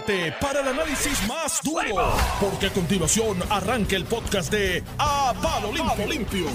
prepárate para el análisis más duro, porque a continuación arranca el podcast de A Palo Limpio. Limpio.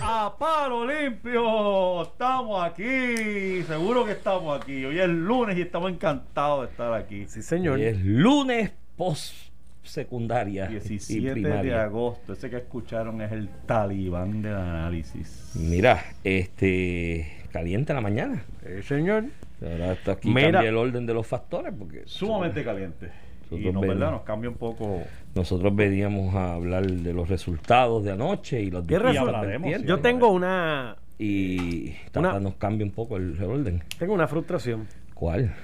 A palo limpio, estamos aquí, seguro que estamos aquí. Hoy es lunes y estamos encantados de estar aquí. Sí, señor. Hoy es lunes post secundaria y 17 de agosto, ese que escucharon es el talibán del análisis. Mira, este caliente la mañana. Sí, señor. Ahora está aquí Mira. cambia el orden de los factores porque Sumamente caliente. Y. Nos cambia un poco. nosotros veníamos a hablar de los resultados de anoche y los ¿Qué resultados? Yo tengo una, y Una- tata, nos cambia un poco el orden. tengo una frustración. ¿Cuál?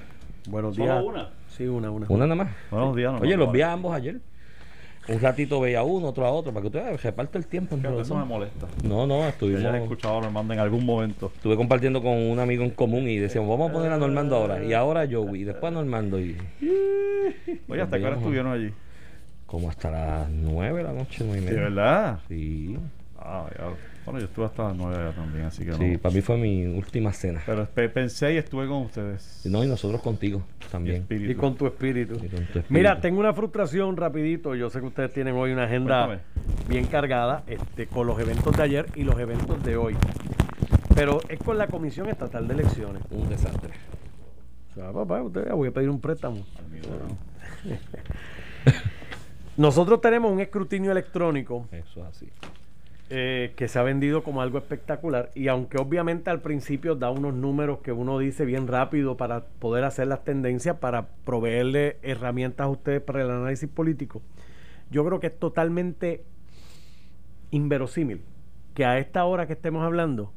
Buenos ¿Solo días. una? Sí, una, una. Una nada más. Buenos días, no, Oye, no, los vi a ambos ayer. Un ratito veía uno, otro a otro, para que usted reparte el tiempo. los eso me molesta. No, no, estuvimos. hayas escuchado a Normando en algún momento. Estuve compartiendo con un amigo en común y decíamos, vamos a poner a Normando ahora. Y ahora a Joey, y después a Normando. Y Oye, ¿hasta qué hora estuvieron allí? como hasta las 9 de la noche, 9 y ¿De media. verdad? Sí, Ah, ya. Bueno, yo estuve hasta las 9 allá también, así que sí, no. para mí fue mi última cena. Pero pe- pensé y estuve con ustedes. No, y nosotros contigo Mi también. espíritu. Y con tu espíritu. Y con tu espíritu. Mira, tengo una frustración rapidito. Yo sé que ustedes tienen hoy una agenda Cuéntame. bien cargada este, con los eventos de ayer y los eventos de hoy. Pero es con la Comisión Estatal de Elecciones. Un desastre. O sea, papá, usted, voy a pedir un préstamo. Nosotros tenemos un escrutinio electrónico Eso es así. Eh, que se ha vendido como algo espectacular y aunque obviamente al principio da unos números que uno dice bien rápido para poder hacer las tendencias, para proveerle herramientas a ustedes para el análisis político, yo creo que es totalmente inverosímil que a esta hora que estemos hablando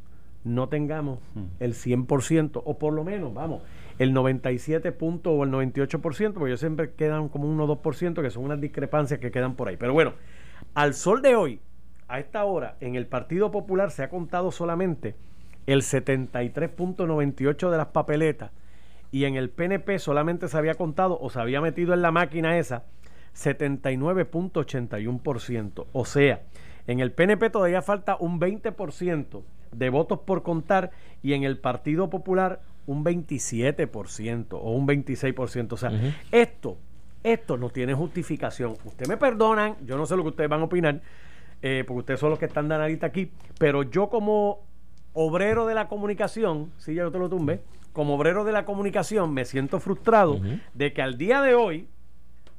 no tengamos Hmm. el 100% o por lo menos, vamos, el 97 punto o el 98%, porque ellos siempre quedan como un 1 o 2%, que son unas discrepancias que quedan por ahí. Pero bueno, al sol de hoy, a esta hora, en el Partido Popular se ha contado solamente el 73.98 de las papeletas y en el PNP solamente se había contado o se había metido en la máquina esa 79.81%. O sea, en el PNP todavía falta un 20% de votos por contar y en el Partido Popular un 27% o un 26%. O sea, esto, esto no tiene justificación. Ustedes me perdonan, yo no sé lo que ustedes van a opinar, eh, porque ustedes son los que están de analista aquí, pero yo como obrero de la comunicación, si ya yo te lo tumbé, como obrero de la comunicación me siento frustrado de que al día de hoy,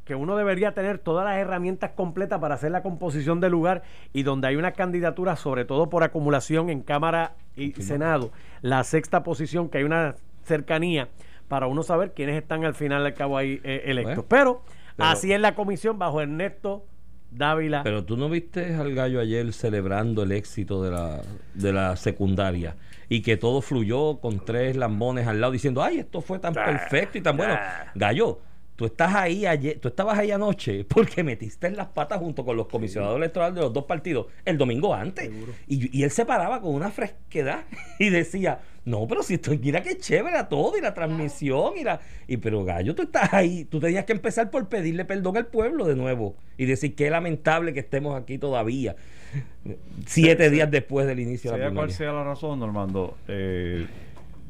que uno debería tener todas las herramientas completas para hacer la composición del lugar y donde hay una candidatura, sobre todo por acumulación en Cámara y Senado, la sexta posición, que hay una cercanía para uno saber quiénes están al final al cabo ahí eh, electos. Bueno, pero, pero- así es la comisión bajo Ernesto Dávila. Pero tú no viste al gallo ayer celebrando el éxito de la, de la secundaria y que todo fluyó con tres lambones al lado diciendo, ay, esto fue tan perfecto y tan bueno. Gallo, tú estás ahí ayer, tú estabas ahí anoche porque metiste en las patas junto con los comisionados electorales de los dos partidos el domingo antes. Y, y él se paraba con una fresquedad y decía, no, pero si esto, mira qué chévere a todo y la transmisión y la... Y pero Gallo, tú estás ahí, tú tenías que empezar por pedirle perdón al pueblo de nuevo y decir qué lamentable que estemos aquí todavía, siete días después del inicio de la Sea cual primaria. sea la razón, Normando, eh,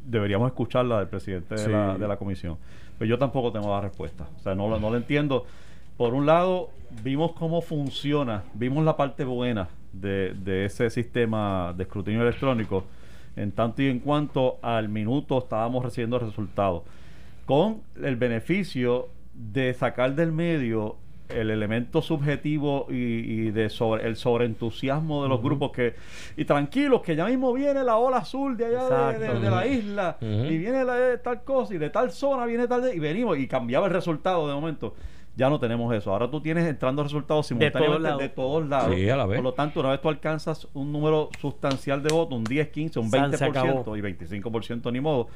deberíamos escucharla del presidente de, la, de la comisión. Pero yo tampoco tengo la respuesta. O sea, no, no lo entiendo. Por un lado, vimos cómo funciona, vimos la parte buena de, de ese sistema de escrutinio electrónico, en tanto y en cuanto al minuto estábamos recibiendo resultados, con el beneficio de sacar del medio el elemento subjetivo y, y de sobre el sobreentusiasmo de los grupos que y tranquilos que ya mismo viene la ola azul de allá de- de, Exacto. de la isla y viene la de tal cosa y de tal zona viene tal de- y venimos y cambiaba el resultado de momento ya no tenemos eso ahora tú tienes entrando resultados simultáneamente de todos lados Sí, a la vez. por lo tanto una vez tú alcanzas un número sustancial de votos un 10 15 un San, se 20% acabó. y 25% ni modo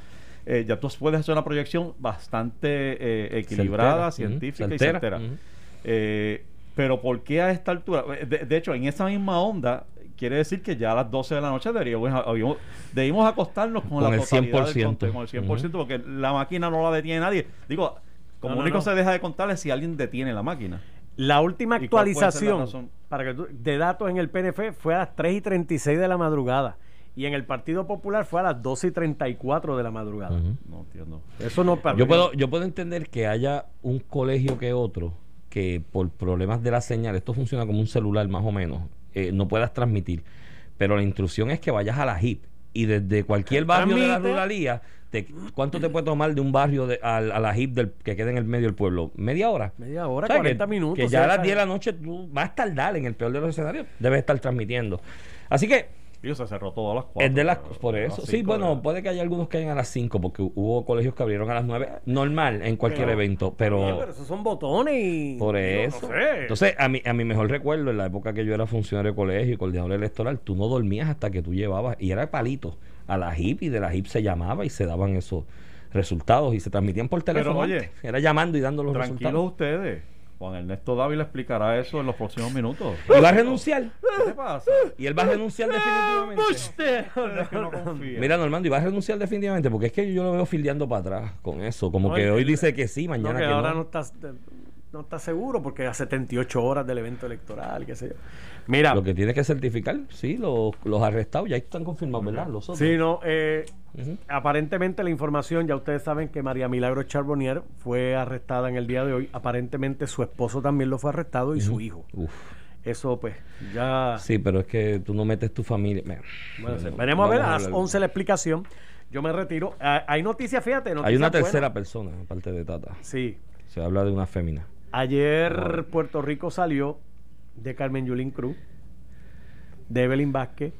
eh, ya tú puedes hacer una proyección bastante eh, equilibrada, científica y Certera. certera. Ujú. Eh, pero ¿por qué a esta altura? De, de hecho, en esa misma onda, quiere decir que ya a las 12 de la noche deberíamos, habíamos- debimos acostarnos con, Con la el totalidad del 100%. conteo, con el 100%, porque la máquina no la detiene nadie. Digo, como No, único no. se deja de contarle si alguien detiene la máquina. La última ¿Y cuál puede ser la actualización para que tú- de datos en el PNF fue a las 3 y 36 de la madrugada. Y en el Partido Popular fue a las 12 y 34 de la madrugada. No entiendo. Eso no Yo puedo, yo puedo entender que haya un colegio que otro que por problemas de la señal, esto funciona como un celular más o menos, eh, no puedas transmitir. Pero la instrucción es que vayas a la HIP y desde cualquier barrio de la ruralía, te- ¿cuánto te puede tomar de un barrio de, al- a, la HIP del, que queda en el medio del pueblo? ¿Media hora? Media hora, O sea, 40 que, minutos. Que ya a las cerca 10 de la noche tú vas a tardar en el peor de los escenarios, debes estar transmitiendo. Así que Dios, se cerró todo a las 4. es de las, por eso. Sí, bueno, puede que haya algunos que hayan a las 5, porque hubo colegios que abrieron a las 9, normal en cualquier Pero- evento, Oye, pero pero esos son botones y. por digo, eso. no sé. Entonces, a mi, a mi mejor recuerdo, en la época que yo era funcionario de colegio y coordinador electoral, tú no dormías hasta que tú llevabas, y era palito, a la HIP, y de la HIP se llamaba y se daban esos resultados y se transmitían por Pero, teléfono. oye, antes. era llamando y dando los Tranquilos resultados. ustedes. Juan Ernesto Dávila explicará eso en los próximos minutos. Y va a renunciar. ¿Qué te pasa? Y él va a renunciar definitivamente. Es que no confía. Mira, Normando, y va a renunciar definitivamente, porque es que yo lo veo fildeando para atrás con eso. Como No, que y- hoy dice que sí, No, mañana que que ahora no. no estás, no estás seguro porque a 78 horas del evento electoral, qué sé yo. Mira, Lo que tiene que certificar, sí, los, los arrestados ya están confirmados, ¿verdad? Los otros. sí, no, eh, aparentemente la información, ya ustedes saben que María Milagro Charbonnier fue arrestada en el día de hoy. Aparentemente su esposo también lo fue arrestado y su hijo. Uf. Eso pues, ya... Sí, pero es que tú no metes tu familia. Bueno, no, veremos a ver a las hablar. 11 la explicación. Yo me retiro. Ah, hay noticias, fíjate. Hay noticias una buenas. tercera persona, aparte de Tata. Sí. Se habla de una fémina. Ayer Puerto Rico salió de Carmen Yulín Cruz, de Evelyn Vázquez,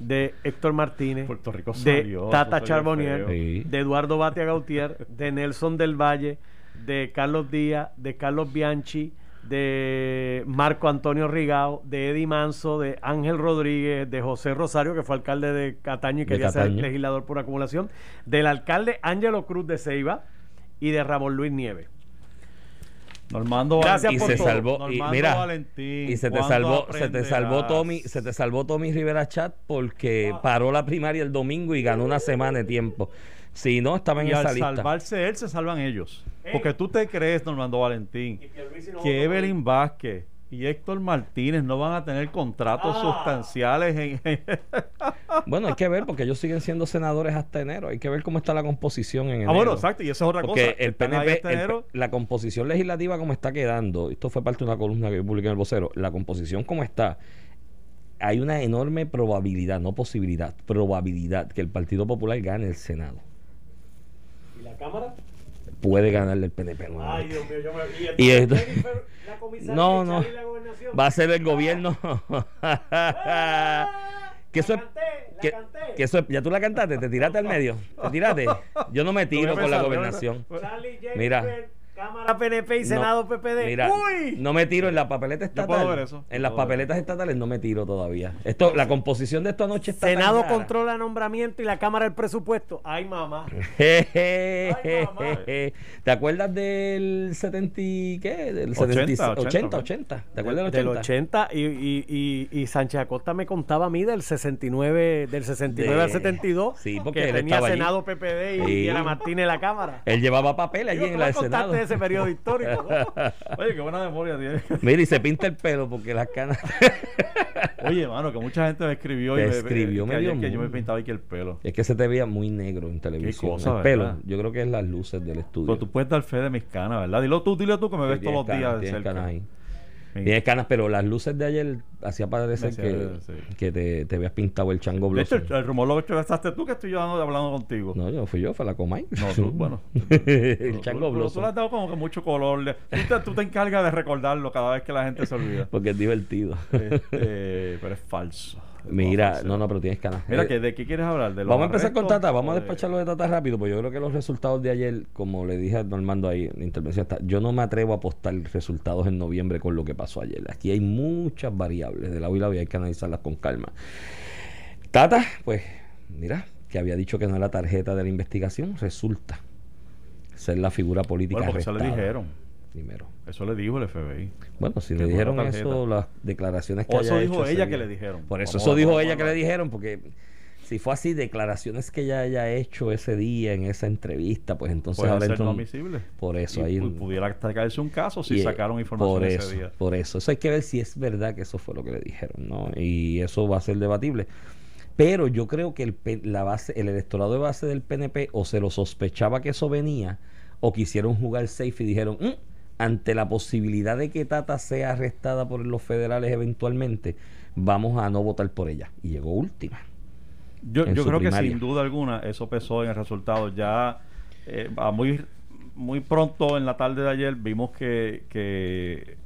de Héctor Martínez, Puerto Rico de Tata Charbonnier. Sí. de Eduardo Batia Gautier, de Nelson del Valle, de Carlos Díaz, de Carlos Bianchi, de Marco Antonio Rigao, de Eddie Manso, de Ángel Rodríguez, de José Rosario, que fue alcalde de Cataño y quería ser legislador por acumulación, del alcalde Ángelo Cruz de Ceiba y de Ramón Luis Nieves. Normando Gracias y por se todo. salvó y mira Valentín, y se te ¿cuándo salvó se te salvó Tommy se te salvó Tommy Rivera Chat porque paró la primaria el domingo y ganó una semana de tiempo. Si no estaba en Y esa al lista. salvarse él, se salvan ellos. Porque tú te crees, Normando Valentín, que Evelyn Vázquez y Héctor Martínez no van a tener contratos Ah. sustanciales en... bueno hay que ver porque ellos siguen siendo senadores hasta enero hay que ver cómo está la composición en enero ah, bueno, exacto, y esa es otra porque cosa. el PNP este el enero. P- la composición legislativa como está quedando esto fue parte de una columna que yo publiqué en el vocero la composición como está hay una enorme probabilidad, no posibilidad, probabilidad que el Partido Popular gane el Senado. ¿Y la cámara? Puede ganarle el PNP. Ay, Dios mío, yo me... Y esto- la No, no. La. Va a ser el gobierno. que eso La la Que, canté. que eso es- ya tú la cantaste, te tiraste al medio. Te tiraste. Yo no me tiro con la gobernación. Mira. Cámara PNP y Senado No, PPD. Mira, ¡Uy! no me tiro en la papeleta Yo puedo estatal. ver eso. En las Puedo ver. papeletas estatales no me tiro todavía. Esto, la composición de esta noche está tan Senado rara. controla nombramiento y la Cámara el presupuesto. Ay, mamá. ¿Te acuerdas del 70 y qué? Del 80, 70, 80, 80, 80, ¿Te acuerdas Del del 80? 80 y, y, y, y Sánchez Acosta me contaba a mí del 69, del 69 al De- 72. Sí, porque que él tenía allí. Senado PPD y, Sí. y era Martínez la Cámara. Él llevaba papel allí en la Senado. contaste de ese periodo histórico. Oye, qué buena memoria tiene. Mira, y se pinta el pelo porque las canas. Oye, mano, que mucha gente me escribió Te y me escribió que ayer que yo me pintaba aquí el pelo. es que se te veía muy negro en televisión. cosa, el pelo, yo creo que es las luces del estudio. Pero tú puedes dar fe de mis canas, ¿verdad? Dilo tú, dilo tú que me ves todos los días de cerca. canas ahí. Sí. Tienes canas, pero las luces de ayer hacía parecer que, sí. que te, te habías pintado el chango De hecho, el, el rumor lo echaste tú que estoy yo hablando, hablando contigo. No, yo fui yo, fue la Comay. No, tú, bueno. el chango Pero tú le has dado como que mucho color. Tú te, tú te encargas de recordarlo cada vez que la gente se olvida. Porque es divertido. Este, pero es falso. Mira, no, no, pero tienes canas. Mira, Eh, que ¿de qué quieres hablar? ¿De los Vamos a empezar con Tata, vamos a despacharlo de Tata rápido, porque yo creo que los resultados de ayer, como le dije a Normando ahí en la intervención, está, yo no me atrevo a apostar resultados en noviembre con lo que pasó ayer. Aquí hay muchas variables de lado y lado y hay que analizarlas con calma. Tata, pues, mira, que había dicho que no era tarjeta de la investigación, resulta ser la figura política Bueno, porque eso le dijeron. Primero. Eso le dijo el FBI. Bueno, si le dijeron tarjeta. eso, las declaraciones que O eso haya dijo hecho ese ella que le dijeron. Por eso, Vamos eso dijo vamos ella que le dijeron, porque si fue así, declaraciones que ella haya hecho ese día en esa entrevista, pues entonces ahora ser no admisible. Por eso Y ahí. pu- pudiera caerse un caso si eh, sacaron información por ese eso, día. Por eso, eso hay que ver si es verdad que eso fue lo que le dijeron, ¿no? Y eso va a ser debatible. Pero yo creo que el, la base, el electorado de base del PNP o se lo sospechaba que eso venía o quisieron jugar safe y dijeron, "Mm, ante la posibilidad de que Tata sea arrestada por los federales eventualmente, vamos a no votar por ella. Y llegó última. Yo, yo creo que sin duda alguna eso pesó en el resultado. Ya eh, a muy, muy pronto en la tarde de ayer vimos que, que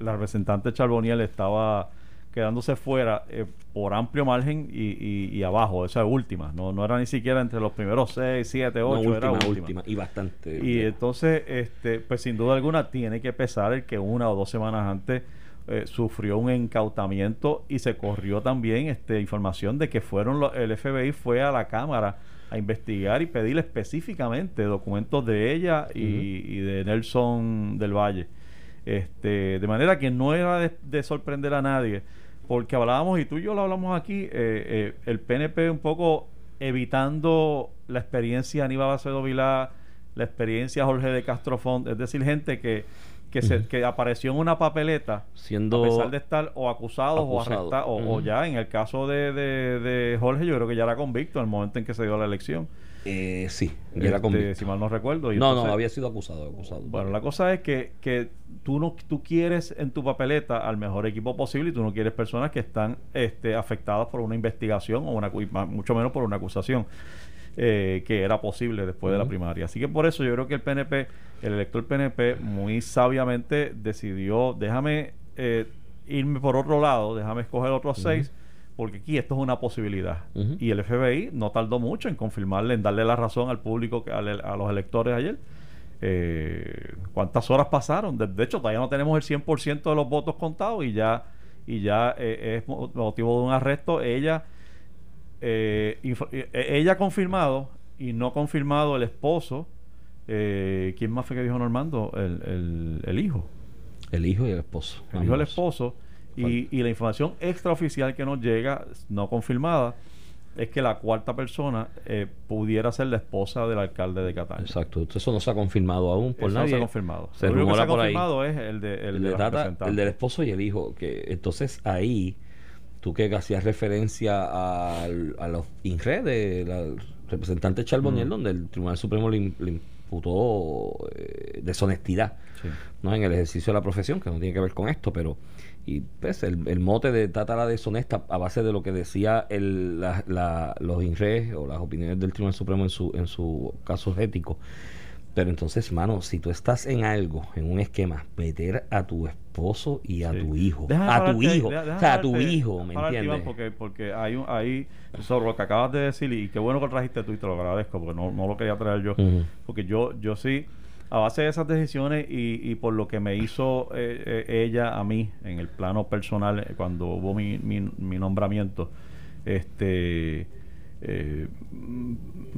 la representante Charboniel estaba quedándose fuera eh, por amplio margen y, y- y abajo, esa última. No, no era ni siquiera entre los primeros 6, 7, 8, No, era última, última. Y bastante. Y entonces, este, pues sin duda alguna tiene que pesar el que una o dos semanas antes eh, sufrió un encautamiento y se corrió también este, información de que fueron los- el FBI fue a la cámara a investigar y pedir específicamente documentos de ella y, y de Nelson del Valle. Este, de manera que no era de, de sorprender a nadie, porque hablábamos, y tú y yo lo hablamos aquí, eh, eh, el PNP un poco evitando la experiencia de Aníbal Acevedo Vilá, la experiencia de Jorge de Castrofont, es decir, gente que, que, se, que apareció en una papeleta Siendo. a pesar de estar o acusados o arrestados, o, ya en el caso de, de, de Jorge, yo creo que ya era convicto en el momento en que se dio la elección. Eh, sí, era Este, convicto. Si mal no recuerdo. y No, entonces- no, había sido acusado. acusado. bueno, la cosa es que, que tú no tú quieres en tu papeleta al mejor equipo posible y tú no quieres personas que están este, afectadas por una investigación o una, mucho menos por una acusación eh, que era posible después de la primaria. Así que por eso yo creo que el PNP, el elector PNP, muy sabiamente decidió, déjame eh, irme por otro lado, déjame escoger otros seis, porque aquí esto es una posibilidad. Y el FBI no tardó mucho en confirmarle, en darle la razón al público, al- a los electores ayer. Eh, ¿Cuántas horas pasaron? De, de hecho, todavía no tenemos el 100% de los votos contados y ya, y ya eh, es mo- motivo de un arresto. Ella, eh, info- eh, ella ha confirmado y no confirmado el esposo. Eh, ¿Quién más fue que dijo Normando? El, el, el hijo. El hijo y el esposo. El hijo del ambos. esposo. Y, y la información extraoficial que nos llega, no confirmada, es que la cuarta persona eh, pudiera ser la esposa del alcalde de Cataño. Exacto. Eso no se ha confirmado aún por Eso nadie. no se ha confirmado. Se Lo único que se ha por ahí. confirmado es el de, el el, de de Tata, el del esposo y el hijo. Que entonces ahí, tú que hacías referencia al- a los INRE de la representante Charboniel, Mm. donde el Tribunal Supremo le, im- le imputó eh, deshonestidad Sí. ¿no? en el ejercicio de la profesión, que no tiene que ver con esto, pero y pues el, el mote de Tata la deshonesta a base de lo que decía el, la- la- los INRE o las opiniones del Tribunal Supremo en su, en su casos éticos. Pero entonces, mano, si tú estás en algo, en un esquema, meter a tu esposo y a Sí. tu hijo, a tu hijo, deja- o sea, a tu hijo, ¿me entiendes? Porque, porque hay, un, hay sobre lo que acabas de decir y qué bueno que lo trajiste tú y te lo agradezco porque no, no lo quería traer yo. Porque yo, yo sí, a base de esas decisiones y, y por lo que me hizo eh, eh, ella a mí en el plano personal eh, cuando hubo mi, mi, mi nombramiento, este... eh,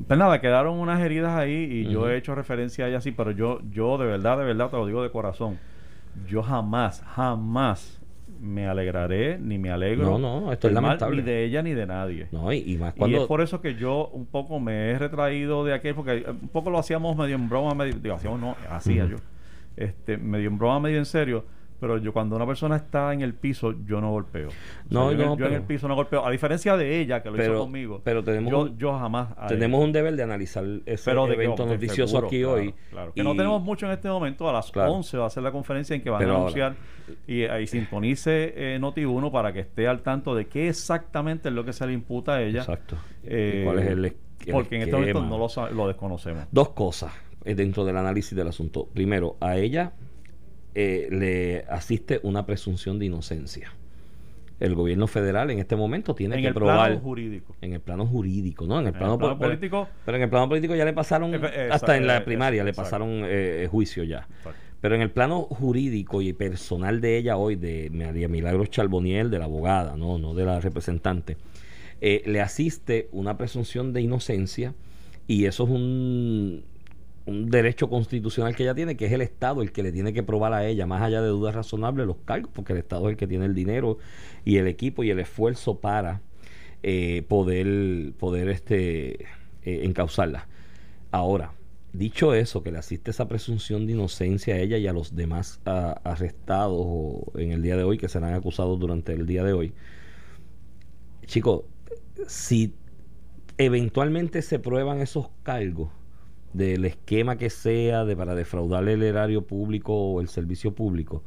pues nada, quedaron unas heridas ahí y yo he hecho referencia a ella así, pero yo, yo de verdad, de verdad te lo digo de corazón, yo jamás, jamás me alegraré ni me alegro No, no, esto es mal lamentable. ni de ella ni de nadie. No, y, y más Y cuando... es por eso que yo un poco me he retraído de aquel, porque eh, un poco lo hacíamos medio en broma, medio, digo, hacíamos no, hacía yo, este, medio en broma, medio en serio, pero yo cuando una persona está en el piso, yo no golpeo. O sea, No, yo, en el- no, yo en el piso no golpeo, a diferencia de ella, que lo Pero- hizo conmigo, pero tenemos yo, un- yo jamás... Tenemos un deber de analizar ese Pero evento de noticioso seguro, aquí claro, hoy. claro. Que y- no tenemos mucho en este momento. A las Claro. 11 va a ser la conferencia en que van a ahora- anunciar y ahí sintonice eh, Noti1 para que esté al tanto de qué exactamente es lo que se le imputa a ella. Exacto. Eh, ¿Y cuál es el, porque en este momento no lo, lo desconocemos. Dos cosas eh, dentro del análisis del asunto. Primero, a ella eh, le asiste una presunción de inocencia. El gobierno federal en este momento tiene En que el probar plano jurídico. en el plano jurídico, ¿no? En el En plano, el político- Pero en el plano político ya le pasaron, Eh, eh, hasta en eh, la primaria, le pasaron eh, juicio ya. Exacto. Pero en el plano jurídico y personal de ella hoy, de María Milagros Charboniel, de la abogada, no, no de la representante, eh, le asiste una presunción de inocencia y eso es un, un derecho constitucional que ella tiene, que es el Estado el que le tiene que probar a ella, más allá de dudas razonables, los cargos, porque el Estado es el que tiene el dinero y el equipo y el esfuerzo para eh, poder, poder este, eh, encauzarla. Ahora, dicho eso, que le asiste esa presunción de inocencia a ella y a los demás arrestados o en el día de hoy, que serán acusados durante el día de hoy, chicos, si eventualmente se prueban esos cargos del esquema que sea de para defraudar el erario público o el servicio público,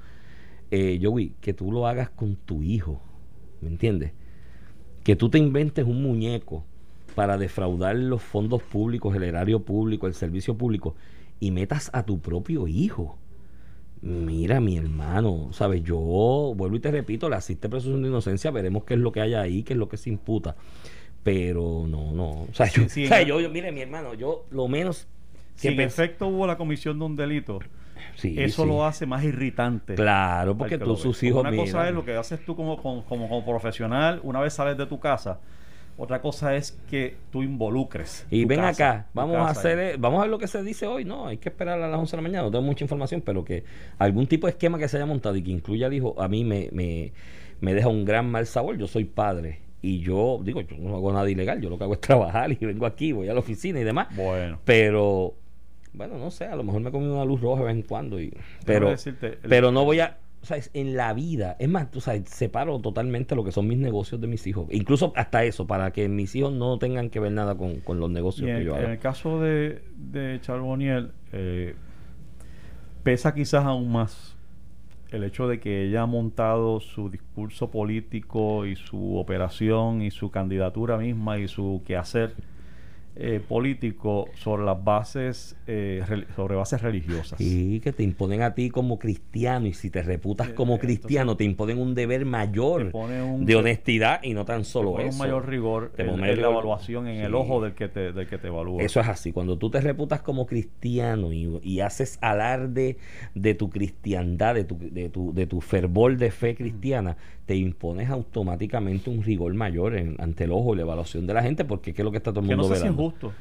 eh, Joey, que tú lo hagas con tu hijo, ¿me entiendes? Que tú te inventes un muñeco para defraudar los fondos públicos, el erario público, el servicio público, y metas a tu propio hijo. Mira, mi hermano, ¿sabes? Yo vuelvo y te repito, le asiste presunción de inocencia, veremos qué es lo que hay ahí, qué es lo que se imputa. Pero no, no. O sea, yo, Sí, sí, o sea, yo- yo- mire, mi hermano, yo lo menos. Si en efecto hubo la comisión de un delito, Sí, eso sí. lo hace más irritante. Claro, porque que tú, sus hijos. Una cosa es lo que haces tú como, como, como, profesional una vez sales de tu casa. Otra cosa es que tú involucres. Y ven casa, acá, vamos a hacer, ahí. eh, vamos a ver lo que se dice hoy. No, hay que esperar a las 11 de la mañana. No tengo mucha información, pero que algún tipo de esquema que se haya montado y que incluya al hijo, a mí me, me, me deja un gran mal sabor. Yo soy padre y yo, digo, yo no hago nada ilegal. Yo lo que hago es trabajar y vengo aquí, voy a la oficina y demás. Bueno. Pero, bueno, no sé, a lo mejor me comí una luz roja de vez en cuando. Y, pero, decirte, el- pero no voy a. O sea, es- en la vida, es más, tú sabes, separo totalmente lo que son mis negocios de mis hijos. Incluso hasta eso, para que mis hijos no tengan que ver nada con, con los negocios en, que yo en hago. el caso de, de Charbonnier, eh, pesa quizás aún más el hecho de que ella ha montado su discurso político y su operación y su candidatura misma y su quehacer eh, político sobre las bases eh, sobre bases religiosas. Sí, que te imponen a ti como cristiano y si te reputas Eh, como cristiano te imponen un deber mayor te un- de honestidad y no tan solo Pone eso. un mayor rigor Te en, mayor la evaluación en el ojo del que te, del que te evalúa. Eso es así. Cuando tú te reputas como cristiano y, y haces alarde de tu cristiandad, de tu, de, tu, de tu fervor de fe cristiana, te impones automáticamente un rigor mayor en- ante el ojo y la evaluación de la gente, porque ¿qué es lo que está todo el que no mundo sé es velando? Justo.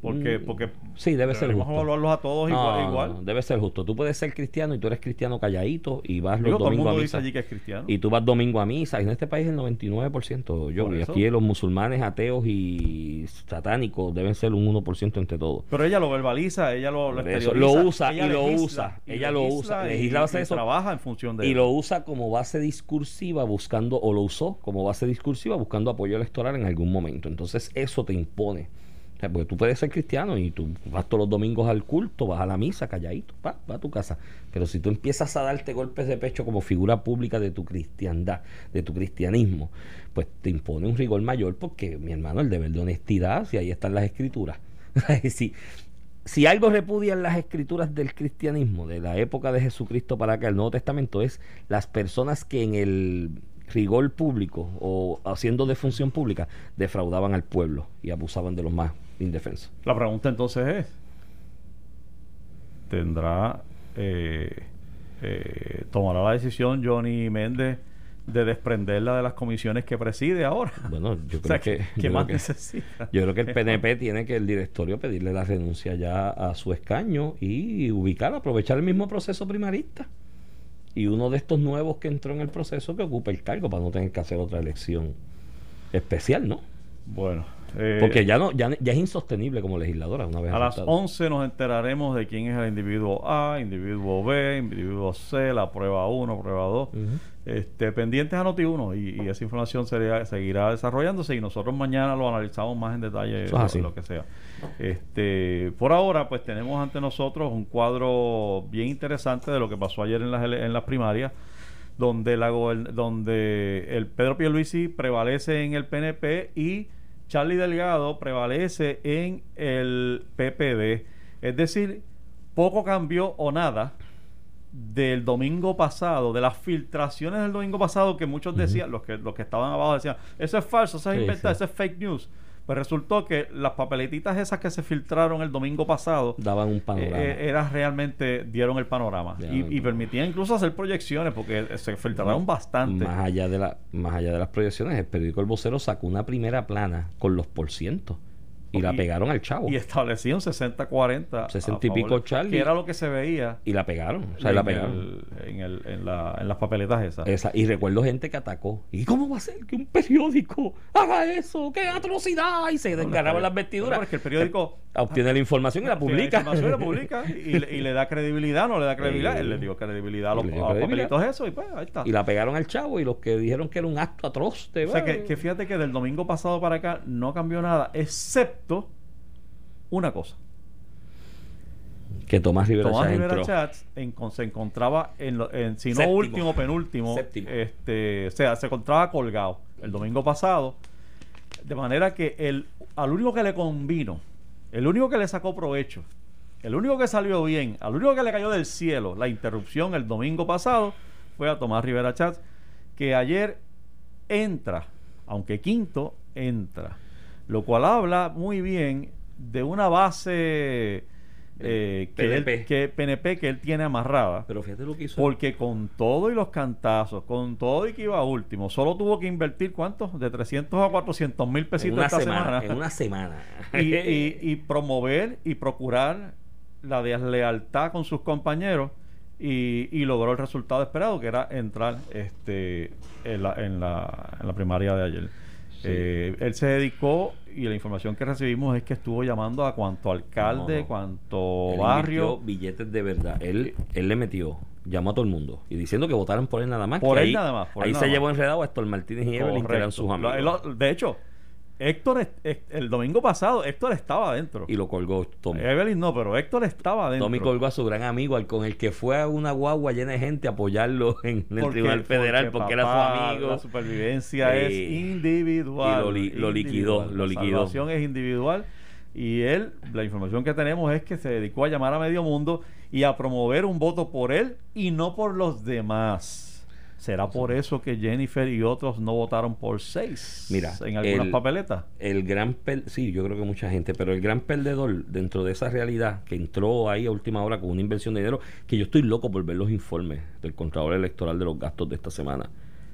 Porque, Mm, porque sí, debe ser justo. evaluarlos a todos No, igual. igual. no, debe ser justo. Tú puedes ser cristiano y tú eres cristiano calladito y vas Digo, los domingos a dice misa. allí que es cristiano. Y tú vas domingo a misa. Y en este país el 99%. Yo, y aquí los musulmanes, ateos y satánicos deben ser un 1% entre todos. Pero ella lo verbaliza, ella lo, lo eso, usa ella y lo legisla, usa, y ella lo usa, y- legisla hace y eso. trabaja en función de Y eso. lo usa como base discursiva buscando, o lo usó como base discursiva buscando apoyo electoral en algún momento. Entonces eso te impone. Porque tú puedes ser cristiano y tú vas todos los domingos al culto, vas a la misa calladito, va, va a tu casa. Pero si tú empiezas a darte golpes de pecho como figura pública de tu cristiandad, de tu cristianismo, pues te impone un rigor mayor porque, mi hermano, el deber de honestidad, si ahí están las escrituras. si, si algo repudian las escrituras del cristianismo, de la época de Jesucristo para acá, el Nuevo Testamento, es las personas que en el rigor público o haciendo de función pública defraudaban al pueblo y abusaban de los más indefensos. La pregunta entonces es, ¿tendrá, eh, eh, tomará la decisión Johnny Méndez de desprenderla de las comisiones que preside ahora? Bueno, yo O creo sea, que... ¿qué, yo creo más que- necesita? Yo creo que el PNP tiene que el directorio pedirle la renuncia ya a su escaño y ubicar, aprovechar el mismo proceso primarista. Y uno de estos nuevos que entró en el proceso que ocupe el cargo para no tener que hacer otra elección especial, ¿no? Bueno, eh, Porque ya no ya, ya es insostenible como legisladora una vez a las aceptado. 11 nos enteraremos de quién es el individuo A, individuo B, individuo C, la prueba 1, prueba 2. Ujú. este, pendientes a Noti1 y, y esa información sería- seguirá desarrollándose y nosotros mañana lo analizamos más en detalle Eso es lo, que sea. Este, por ahora, pues tenemos ante nosotros un cuadro bien interesante de lo que pasó ayer en las, en las primarias, donde, la donde el Pedro Pierluisi prevalece en el PNP y Charlie Delgado prevalece en el PPD. Es decir, poco cambió o nada del domingo pasado, de las filtraciones del domingo pasado que muchos decían, los que los que estaban abajo decían, eso es falso, eso es Sí, inventado, sí. eso es fake news. Pues resultó que las papeletitas esas que se filtraron el domingo pasado daban un panorama. eh, eh, era realmente dieron el panorama y, permitían incluso hacer proyecciones porque se filtraron bastante. más allá de la más allá de las proyecciones, el periódico El Vocero sacó una primera plana con los porcientos y la Y- pegaron al chavo. Y establecían 60-40. a 60 y favor, pico Charlie. Que era lo que se veía Y la pegaron, o sea, en, la pegaron. el, en el, en, la, en las papeletas esas. Esa, y recuerdo gente que atacó. ¿Y cómo va a ser que un periódico haga eso? ¡Qué atrocidad! Y se desgarraban las vestiduras. Porque el periódico obtiene la información y la publica. La información y la publica y, le- y le da credibilidad, no le da credibilidad. Él le dio credibilidad a los, a papelitos eso y pues ahí está. Y la pegaron al chavo y los que dijeron que era un acto atroz de O sea que, que fíjate que del domingo pasado para acá no cambió nada, excepto una cosa. que Tomás Rivera Tomás Rivera. Chats en- con- se encontraba en, lo- en si no Séptimo. último, penúltimo, Séptimo. este, o sea, se encontraba colgado el domingo pasado, de manera que el, al único que le convino, el único que le sacó provecho, el único que salió bien, al único que le cayó del cielo la interrupción el domingo pasado fue a Tomás Rivera Chats, que ayer entra, aunque quinto, entra, lo cual habla muy bien de una base eh, que, él- PNP. que PNP que él tiene amarrada. Pero fíjate lo que hizo. Porque con todo y los cantazos, con todo y que iba último, solo tuvo que invertir ¿cuántos? De 300 a 400 mil en pesitos una esta semana, semana. En una semana. y, y- y promover y procurar la deslealtad con sus compañeros y, y logró el resultado esperado, que era entrar este en la, en la, en la primaria de ayer. Eh, él se dedicó y la información que recibimos es que estuvo llamando a cuanto alcalde, No, no. cuanto Él barrio. billetes de verdad. Él, él le metió, llamó a todo el mundo y diciendo que votaran por él nada más. Por él ahí, nada más, por ahí él se llevó enredado a Héctor Martínez y Evelyn, que eran sus amigos. Lo- de hecho, Héctor, el domingo pasado, Héctor estaba adentro. y lo colgó Tommy. Evelyn no, pero Héctor estaba adentro. Tommy colgó a su gran amigo, al con el que fue a una guagua llena de gente a apoyarlo en el Tribunal Federal porque, era su amigo. La supervivencia Eh, es individual. y lo li- lo liquidó, individual. lo La liquidó. salvación es individual. Y él, la información que tenemos es que se dedicó a llamar a medio mundo y a promover un voto por él y no por los demás. ¿Será por eso que Jennifer y otros no votaron por seis Mira, en algunas el- papeletas? El gran per- sí, yo creo que mucha gente, pero el gran perdedor dentro de esa realidad que entró ahí a última hora con una inversión de dinero, que yo estoy loco por ver los informes del Contralor Electoral de los gastos de esta semana.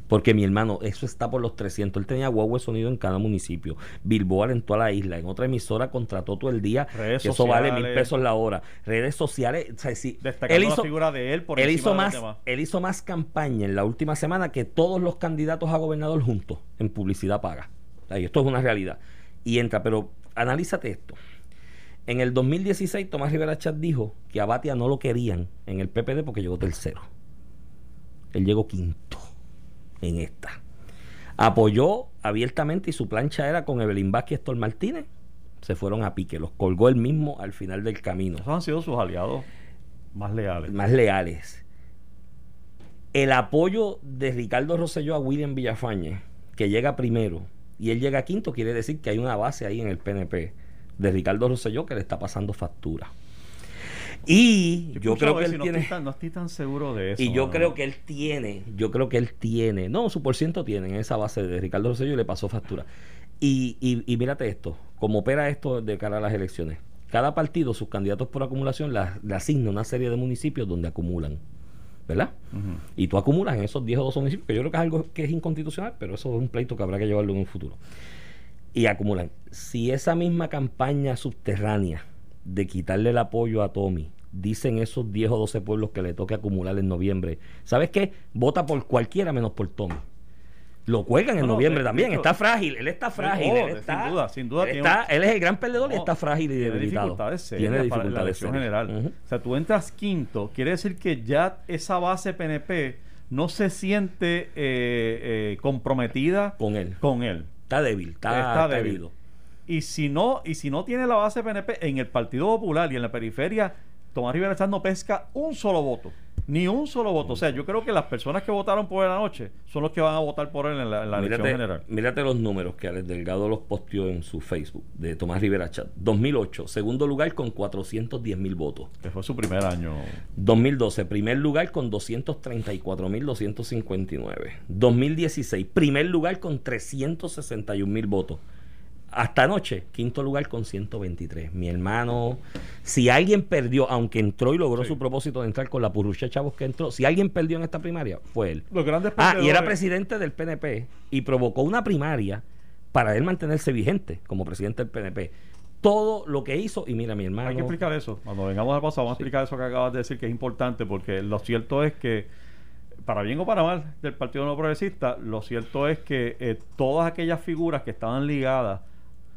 Porque mi hermano, eso está por los 300. Él tenía guagua de sonido en cada municipio. Billboard en toda la isla. En otra emisora contrató todo el día. Redes que eso vale mil pesos la hora. Redes sociales. o sea, sí, Destacando él la hizo, figura de él por él hizo más él hizo más campaña en la última semana que todos los candidatos a gobernador juntos en publicidad paga esto es una realidad y entra pero analízate esto en el 2016 Tomás Rivera Chat dijo que a Batia no lo querían en el PPD porque llegó tercero él llegó quinto en esta apoyó abiertamente y su plancha era con Evelyn Vázquez y Héctor Martínez se fueron a pique los colgó él mismo al final del camino Esos han sido sus aliados más leales. más leales. El apoyo de Ricardo Rosselló a William Villafañe, que llega primero y él llega quinto, quiere decir que hay una base ahí en el PNP de Ricardo Rosselló que le está pasando factura. Y yo, creo que él no tiene. Estoy tan, no estoy tan seguro de eso. Y yo creo que él tiene, yo creo que él tiene, no, su por ciento tiene en esa base de Ricardo Rosselló y le pasó factura. Y, y, y mírate esto, cómo opera esto de cara a las elecciones. Cada partido, sus candidatos por acumulación, la- le asigna una serie de municipios donde acumulan. ¿Verdad? Y tú acumulas en esos 10 o 12 municipios, que yo creo que es algo que es inconstitucional, pero eso es un pleito que habrá que llevarlo en un futuro. Y acumulan. Si esa misma campaña subterránea de quitarle el apoyo a Tommy, dicen esos 10 o 12 pueblos que le toque acumular en noviembre, ¿sabes qué? Vota por cualquiera menos por Tommy. Lo cuelgan en No, no, noviembre también. está frágil. Él está frágil. No, él, de- está, sin duda, sin duda Él, tiene está- un- él es el gran perdedor y está frágil y tiene debilitado. Tiene dificultades serias. general. O sea, tú entras quinto, quiere decir que ya esa base PNP no se siente eh, eh, comprometida Con él. con él. Está débil. Está, Está está débil. herido. Y si no, y si no tiene la base PNP en el Partido Popular y en la periferia, Tomás Rivera Chávez no pesca un solo voto. Ni un solo voto. O sea, yo creo que las personas que votaron por él anoche son los que van a votar por él en la, en la elección general. mírate los números que Alex Delgado los posteó en su Facebook de Tomás Rivera Chat. 2008, segundo lugar con 410 mil votos. Que fue su primer año. 2012, primer lugar con 234 mil 259. 2016, primer lugar con 361 mil votos. Hasta anoche, quinto lugar con 123. Mi hermano, si alguien perdió, aunque entró y logró Sí. su propósito de entrar con la purrucha chavos que entró, si alguien perdió en esta primaria, fue él. Los grandes Ah, y era presidente del PNP y provocó una primaria para él mantenerse vigente como presidente del PNP. Todo lo que hizo, y mira, mi hermano. Hay que explicar eso. Cuando vengamos al pasado, vamos a explicar eso que acabas de decir, que es importante, porque lo cierto es que para bien o para mal, del Partido No Progresista, lo cierto es que eh, todas aquellas figuras que estaban ligadas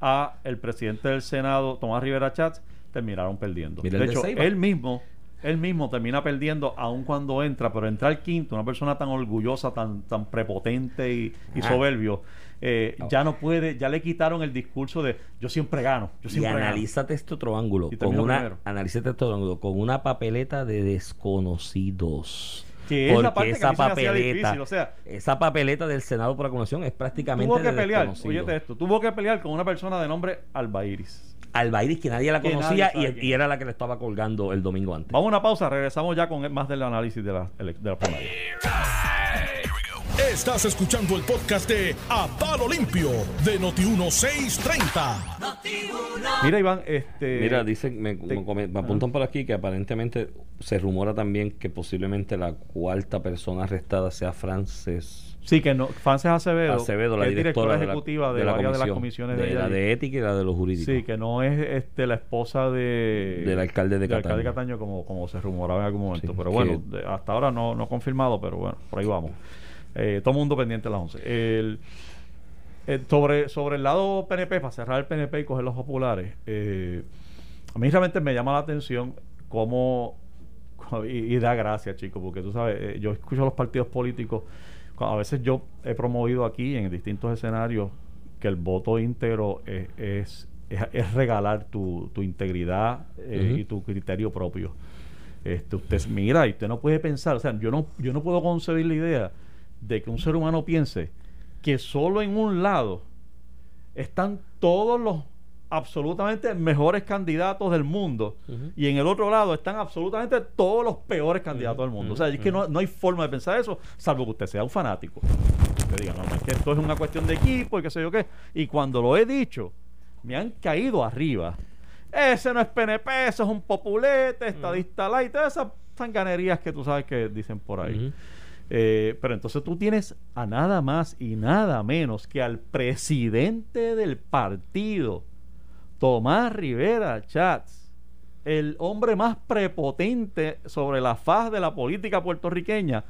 a el presidente del Senado, Tomás Rivera Chats, terminaron perdiendo. Mira de hecho, él mismo, él mismo termina perdiendo aun cuando entra, pero entra al quinto, una persona tan orgullosa, tan, tan prepotente y, y Ah. soberbio, eh, ya no puede, ya le quitaron el discurso de yo siempre gano, yo Y gano. analízate este otro ángulo. Y Con una, analízate este otro ángulo. Con una papeleta de desconocidos. Que es la Porque parte que a mí se me hacía difícil, o sea, esa papeleta del Senado por acumulación es prácticamente tuvo que de pelear, oye esto, tuvo que pelear con una persona de nombre Alba Iris. Alba Iris, que nadie la Que conocía nadie y, y era la que le estaba colgando el domingo antes. Vamos a una pausa, regresamos ya con más del análisis de la, de la primaria. Estás escuchando el podcast de A Palo Limpio de Noti1630. Mira, Iván, este. Mira, dicen, me, te- me come- me apuntan por aquí que aparentemente se rumora también que posiblemente la cuarta persona arrestada sea Frances Sí, que no. Frances Acevedo, Acevedo, la directora, de la- ejecutiva de, de la varias de las comisiones de, de, la de ética y la de los jurídicos. Sí, que no es este, la esposa de, Del alcalde de del alcalde Cataño. Cataño como, como se rumoraba en algún momento. Sí, pero que- bueno, de- hasta ahora no, no confirmado, pero bueno, por ahí vamos. Eh, todo mundo pendiente a las 11. El, el- sobre, sobre el lado PNP, para cerrar el PNP y coger los populares, eh, a mí realmente me llama la atención cómo, y, y da gracia, chicos, porque tú sabes, eh, yo escucho a los partidos políticos, a veces yo he promovido aquí en distintos escenarios que el voto íntegro es, es, es- es regalar tu, tu integridad eh, y tu criterio propio. Este, usted mira y usted no puede pensar, o sea, yo no, yo no puedo concebir la idea de que un ser humano piense que solo en un lado están todos los absolutamente mejores candidatos del mundo y en el otro lado están absolutamente todos los peores candidatos del mundo. O sea, es que no, no hay forma de pensar eso, salvo que usted sea un fanático. Usted diga, no, es que esto es una cuestión de equipo y qué sé yo qué. Y cuando lo he dicho, me han caído arriba. Ese no es PNP, eso es un populete, estadista light, todas esas sanganerías que tú sabes que dicen por ahí. Eh, pero entonces tú tienes a nada más y nada menos que al presidente del partido, Tomás Rivera Chats, el hombre más prepotente sobre la faz de la política puertorriqueña,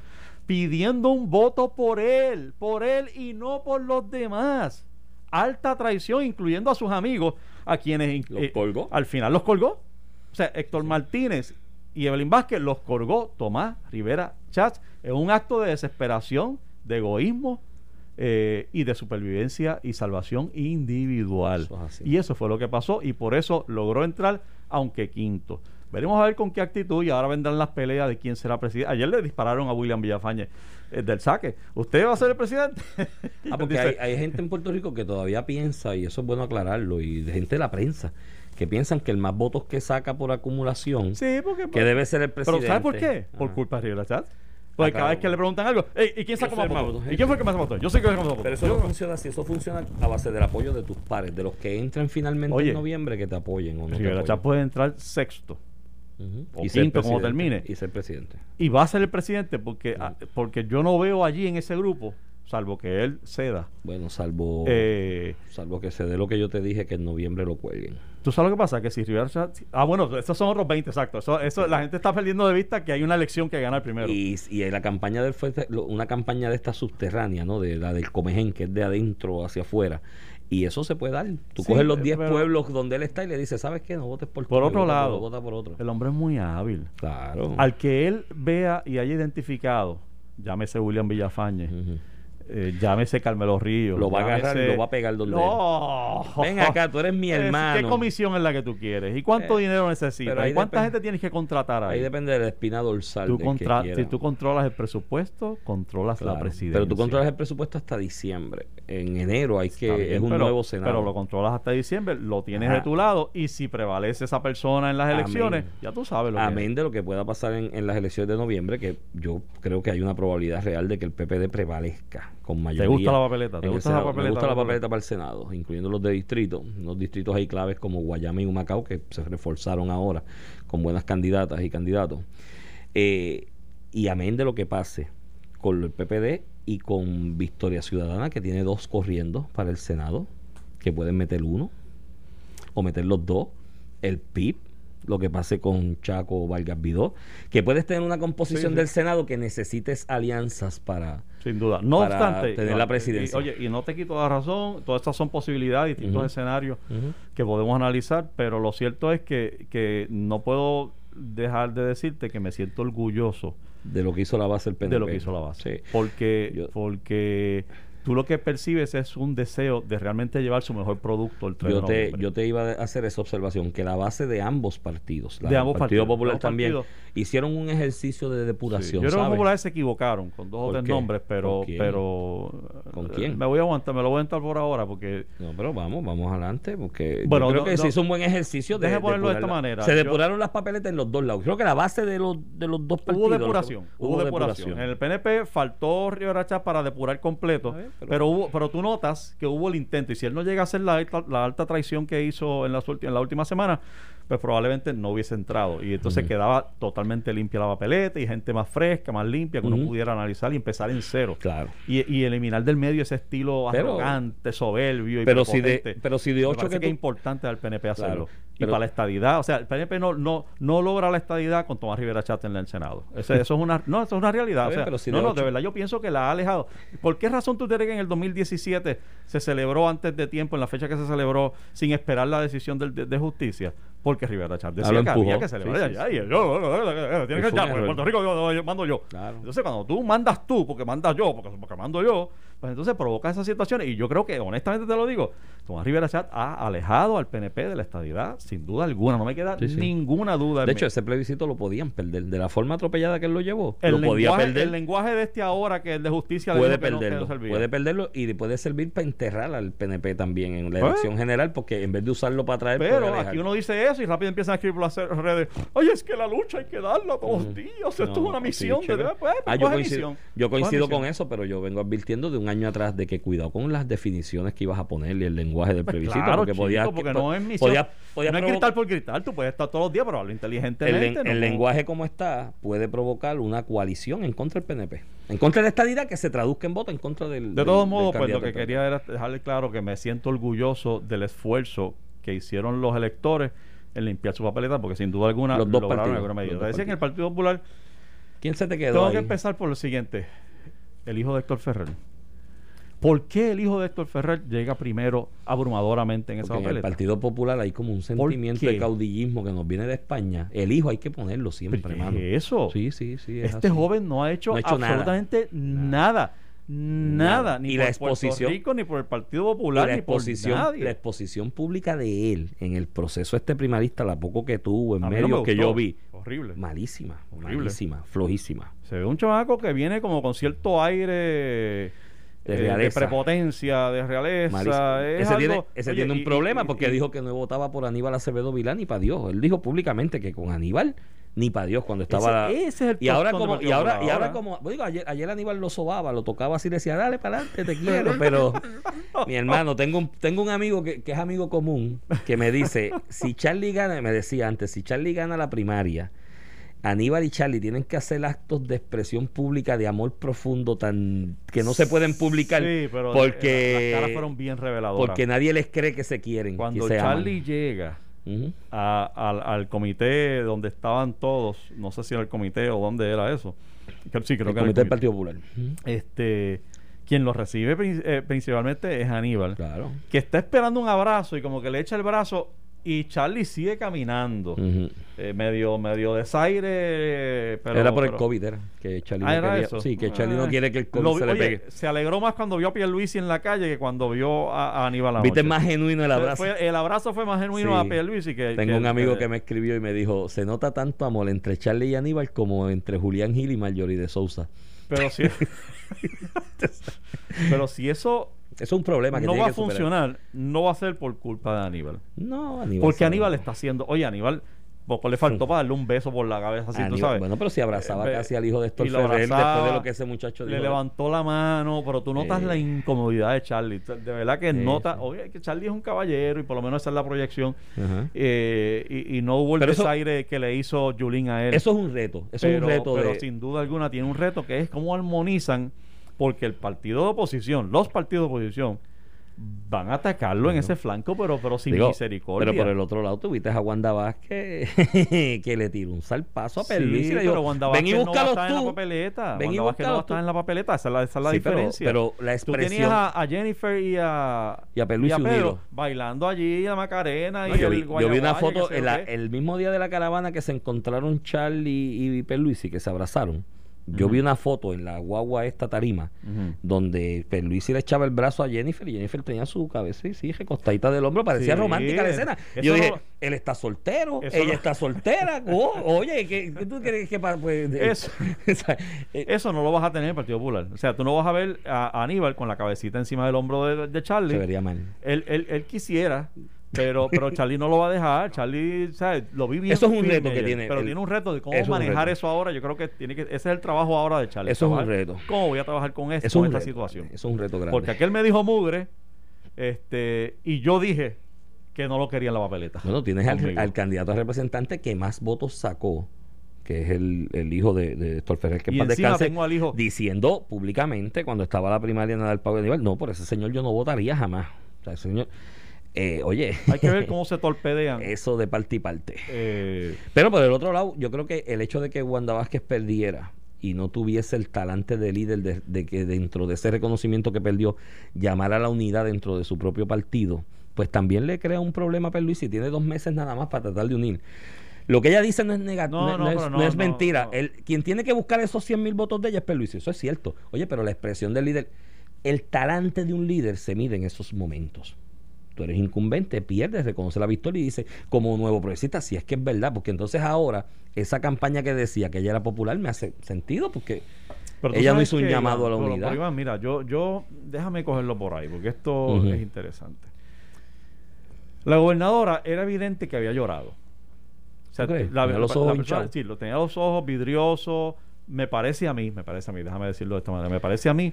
pidiendo un voto por él, por él y no por los demás. Alta traición, incluyendo a sus amigos, a quienes Los eh, colgó. al final los colgó. O sea, Héctor Martínez y Evelyn Vázquez los colgó Tomás Rivera Chats en un acto de desesperación, de egoísmo eh, y de supervivencia y salvación individual. Eso es así. Y eso fue lo que pasó y por eso logró entrar, aunque quinto. Veremos a ver con qué actitud y ahora vendrán las peleas de quién será presidente. Ayer le dispararon a William Villafañe eh, del saque. ¿Usted va a ser el presidente? Ah, porque hay, hay gente en Puerto Rico que todavía piensa, y eso es bueno aclararlo, y de gente de la prensa, que piensan que el más votos que saca por acumulación, Sí, porque... que debe ser el Pero presidente. ¿sabe por qué? Por Ajá. culpa de Rivera. Porque Ah, cada claro. vez que le preguntan algo, "Ey, ¿y quién sacó más votos? votos. ¿Y quién fue el que más votó? Yo sé que el que más votó. Pero eso Yo- no funciona así, eso funciona a base del apoyo de tus pares, de los que entren finalmente Oye, en noviembre que te apoyen o no Rivera. Chats puede entrar sexto o Y quinto, como termine. Y ser presidente. y va a ser el presidente porque, ah, porque yo no veo allí en ese grupo, salvo que él ceda. Bueno, salvo, Eh, salvo que se dé lo que yo te dije que en noviembre lo cuelguen. ¿Tú sabes lo que pasa? Que si Rivera. Ah, bueno, esos son otros 20, exacto. Eso, eso, la gente está perdiendo de vista que hay una elección que gana el primero. Y, y la campaña del una campaña de esta subterránea, ¿no? De la del Comején, que es de adentro hacia afuera. Y eso se puede dar. Tú Sí, coges los 10 pero- pueblos donde él está y le dices, ¿sabes qué? No votes por Por otro vota lado, vota por otro. el hombre es muy hábil. Claro. Al que él vea y haya identificado, llámese William Villafañe. Eh, llámese Carmelo Ríos. Lo va a agarrar y lo va a pegar donde No. Ven acá, tú eres mi hermano. ¿Qué comisión es la que tú quieres? ¿Y cuánto Eh, dinero necesitas? ¿Y cuánta gente tienes que contratar ahí? Ahí depende de la espina dorsal. Tú del contra- que si tú controlas el presupuesto, controlas la presidencia. Pero tú controlas el presupuesto hasta diciembre. En enero hay que bien, es un pero- nuevo senado. Pero lo controlas hasta diciembre, lo tienes Ajá. de tu lado y si prevalece esa persona en las Amén. elecciones, ya tú sabes lo que Amén de lo que pueda pasar en, en las elecciones de noviembre, que yo creo que hay una probabilidad real de que el PPD prevalezca con mayoría. gusta la papeleta? ¿Te gusta la papeleta? Me gusta la papeleta para el Senado, incluyendo los de distrito. Unos distritos ahí claves como Guayama y Humacao, que se reforzaron ahora con buenas candidatas y candidatos. Eh, y amén de lo que pase con el PPD y con Victoria Ciudadana, que tiene dos corriendo para el Senado, que pueden meter uno o meter los dos. El PIB, lo que pase con Chaco o Vargas Vidó, que puedes tener una composición Sí, sí. del Senado que necesites alianzas para... Sin duda. No para obstante, tener no, la presidencia. y- oye, y no te quito la razón, todas estas son posibilidades, distintos escenarios que podemos analizar, pero lo cierto es que, que no puedo dejar de decirte que me siento orgulloso de lo que hizo la base del PNP. de lo que hizo la base. Sí. Porque, Yo- porque tú lo que percibes es un deseo de realmente llevar su mejor producto el 3 Yo de te, noviembre. yo te iba a hacer esa observación, que la base de ambos partidos, la De ambos Partido partidos, Popular ambos también, partidos. hicieron un ejercicio de Sí, depuración. Yo creo que los populares se equivocaron con dos o ¿Por tres qué? nombres, pero, ¿Con quién? pero ¿Con eh, quién? me voy a aguantar, me lo voy a aventar por ahora porque No, pero vamos, vamos adelante, porque Bueno, yo creo no, que no. se hizo un buen ejercicio de ponerlo de esta manera. Se Yo- depuraron las papeletas en los dos lados. Creo que la base de los, de los dos partidos. Hubo depuración, hubo, depuración. En el PNP faltó Rivera Chávez para depurar completo, A ver, pero, pero- hubo, pero tú notas que hubo el intento y si él no llega a hacer la, la alta traición que hizo en, ulti- en la última semana, pues probablemente no hubiese entrado y entonces quedaba totalmente limpia la papeleta y gente más fresca, más limpia que uno pudiera analizar y empezar en cero. Claro. Y, y eliminar del medio ese estilo Pero- arrogante, soberbio y Pero si de, pero si de Me ocho parece que que es tú- importante al PNP hacerlo. Claro, y para la estadidad, o sea, el PNP no, no, no logra la estadidad con Tomás Rivera Chat en el Senado. Eso es una, no, eso es una realidad. O sea, pero si no, de no, de verdad yo pienso que la ha alejado. ¿Por qué razón tú crees que en el 2017 se celebró antes de tiempo, en la fecha que se celebró, sin esperar la decisión del- de, de justicia? Porque Rivera Chat decía que había que celebrar. Sí, sí, ya, sí. y yo, yo, yo, yo, tiene que un porque error. Puerto Rico yo, mando yo. Entonces, cuando tú mandas tú, porque mandas yo, porque mando yo, pues entonces provoca esas situaciones. Y yo creo que, honestamente te lo digo, Tomás Rivera Chat ha alejado al PNP de la estadidad, sin duda alguna. No me queda Sí, sí. ninguna duda. De mí. hecho, ese plebiscito lo podían perder. De la forma atropellada que él lo llevó, el, lo podía lenguaje, perder. el lenguaje de este ahora, que el de justicia, puede no- no perderlo, servía. puede perderlo y puede servir para enterrar al PNP también en la Pues. elección general, porque en vez de usarlo para traer, Pero aquí uno dice eso y rápido empiezan a escribir las redes. Oye, es que la lucha hay que darla todos los días. Esto es No, una sí, misión. de, chévere. pues, Ah, yo coge coincido, misión. yo coincido con eso, pero yo vengo advirtiendo de un año atrás de que cuidado con las definiciones que ibas a ponerle el lenguaje del Pues plebiscito, claro, porque chico, podía, porque no es misión. podía, podía no es gritar por gritar, tú puedes estar todos los días, pero hablo el, inteligentemente. no el como- lenguaje como está puede provocar una coalición en contra del PNP, en contra de la estadidad que se traduzca en voto en contra del De todos modos, pues lo que quería era dejarle claro que me siento orgulloso del esfuerzo que hicieron los electores en limpiar su papeleta, porque sin duda alguna Los dos lograron partidos, alguna medida. Decía que en el Partido Popular ¿Quién se te quedó tengo ahí? que empezar por lo siguiente: el hijo de Héctor Ferrer. ¿Por qué el hijo de Héctor Ferrer llega primero abrumadoramente en esa Porque en el papeleta? Partido Popular hay como un sentimiento de caudillismo que nos viene de España. El hijo hay que ponerlo siempre, ¿Pero qué hermano. es eso? Sí, sí, sí. es Este así. joven no ha hecho, No ha hecho nada. absolutamente nada. Nada, Nada. ni Y por la exposición- Puerto Rico, ni por el Partido Popular, la ni por nadie. la exposición pública de él en el proceso este primarista, la poco que tuvo en mí no que yo vi, Horrible. malísima, Horrible. malísima, flojísima. Se ve un chamaco que viene como con cierto aire eh, de, prepotencia, de realeza. Es Ese, algo- tiene, ese Oye, tiene un y- problema y- porque y- dijo que no votaba por Aníbal Acevedo Vilán ni para Dios. Él dijo públicamente que con Aníbal ni para Dios cuando estaba Ese- ese es el y ahora como y ahora y ahora como digo, ayer, ayer Aníbal lo sobaba lo tocaba así le decía dale para adelante te quiero pero mi hermano tengo un tengo un amigo que, que es amigo común que me dice si Charlie gana me decía antes si Charlie gana la primaria Aníbal y Charlie tienen que hacer actos de expresión pública de amor profundo tan que no se pueden publicar Sí, pero porque las caras fueron bien reveladoras. porque nadie les cree que se quieren Cuando aman. Charlie llega a- al, al comité donde estaban todos, no sé si era el comité o dónde era eso. Sí, creo el que era el comité del. Partido Popular. Este, quien lo recibe eh, principalmente es Aníbal. claro que está esperando un abrazo y como que le echa el brazo y Charlie sigue caminando eh, medio medio desaire pero era por el COVID, era. Que Charlie Ah, no era quería. eso. Sí, que Charlie no Ah. quiere que el COVID vi- se le oye, pegue. se alegró más cuando vio a Pierluisi en la calle que cuando vio a, a Aníbal. Viste más genuino el abrazo. fue- el abrazo fue más genuino Sí. a Pierluisi que Tengo que- un amigo que me escribió y me dijo: Se nota tanto amor entre Charlie y Aníbal como entre Julián Gil y Marjorie de Sousa. pero si pero si eso Eso es un problema que no tiene va a funcionar no va a ser por culpa de Aníbal No, Aníbal. porque sabe. Aníbal está haciendo oye Aníbal poco le faltó para darle un beso por la cabeza así tú sabes Bueno, pero si abrazaba Eh, casi al hijo de Héctor Ferrer después de lo que ese muchacho le dijo. levantó la mano, pero tú notas Eh. la incomodidad de Charlie. De verdad que Sí, nota, oye, que Charlie es un caballero y por lo menos esa es la proyección. Eh, y, y no hubo el desaire que le hizo Julín a él. Eso es un reto. Eso es pero, un reto pero de. sin duda alguna tiene un reto que es cómo armonizan, porque el partido de oposición, los partidos de oposición, van a atacarlo en ese flanco, pero, pero sin Digo, misericordia. Pero por el otro lado tuviste a Wanda Vázquez que le tiró un salpazo a Sí, Pierluisi y le dijo, pero Wanda ven y Vázquez no va a búscalos estar en la tú. papeleta. Ven y Wanda Vázquez no búscalos tú. en la papeleta. Esa es la, esa es la Sí, pero- diferencia. pero la Tú tenías expresión- a, a Jennifer y a, Y a unidos. bailando allí, a Macarena No, y yo, el vi, yo vi una foto la- qué. el mismo día de la caravana que se encontraron Charlie y Perluisi que se abrazaron. Yo vi una foto en la guagua esta tarima donde Perluisi le echaba el brazo a Jennifer y Jennifer tenía su cabeza y sí, recostadita del hombro, parecía Sí, romántica la escena. Yo dije, no- él está soltero, ella no- está soltera. Oh, oye, ¿qué, tú crees que pues, Eso. eh, Eso no lo vas a tener en el Partido Popular. O sea, tú no vas a ver a, a Aníbal con la cabecita encima del hombro de, de Charlie. se vería mal. Él, él, él quisiera, pero, pero Charlie no lo va a dejar. Charlie, ¿sabes? Lo vi bien. Eso es un reto que tiene Pero el- tiene un reto de cómo eso manejar eso ahora. Yo creo que tiene que ese es el trabajo ahora de Charlie. Eso es un reto. ¿Cómo voy a trabajar con, esto, Eso con es esta reto, situación? Eso es un reto grande. Porque aquel me dijo mugre, este, y yo dije que no lo quería en la papeleta. Bueno, tienes al, al candidato a representante que más votos sacó, que es el, el hijo de, de Héctor Ferrer, que Y descanse, tengo al hijo- diciendo públicamente cuando estaba la primaria en el pago de nivel, no, por ese señor yo no votaría jamás. O sea, ese señor, eh, oye, Hay que ver cómo se torpedean. eso de parte y parte. eh, Pero por el otro lado, yo creo que el hecho de que Wanda Vázquez perdiera y no tuviese el talante de líder de, de que dentro de ese reconocimiento que perdió, llamara a la unidad dentro de su propio partido, pues también le crea un problema a Perluisi. Tiene dos meses nada más para tratar de unir. Lo que ella dice no es negativo, No, no, no, es, no mentira. El, quien tiene que buscar esos 100 mil votos de ella es Perluisi. Eso es cierto. Oye, pero la expresión del líder, el talante de un líder se mide en esos momentos. Tú eres incumbente, pierdes, reconoce la victoria y dice, como nuevo progresista, si es que es verdad, porque entonces ahora esa campaña que decía que ella era popular me hace sentido, porque ella no hizo un llamado a la unidad. pero, Iván, mira, yo, yo, déjame cogerlo por ahí, porque esto es interesante. La gobernadora era evidente que había llorado. O sea, la, Tenía los la ojos persona- sí, lo tenía los ojos vidriosos. Me parece a mí, me parece a mí, déjame decirlo de esta manera, me parece a mí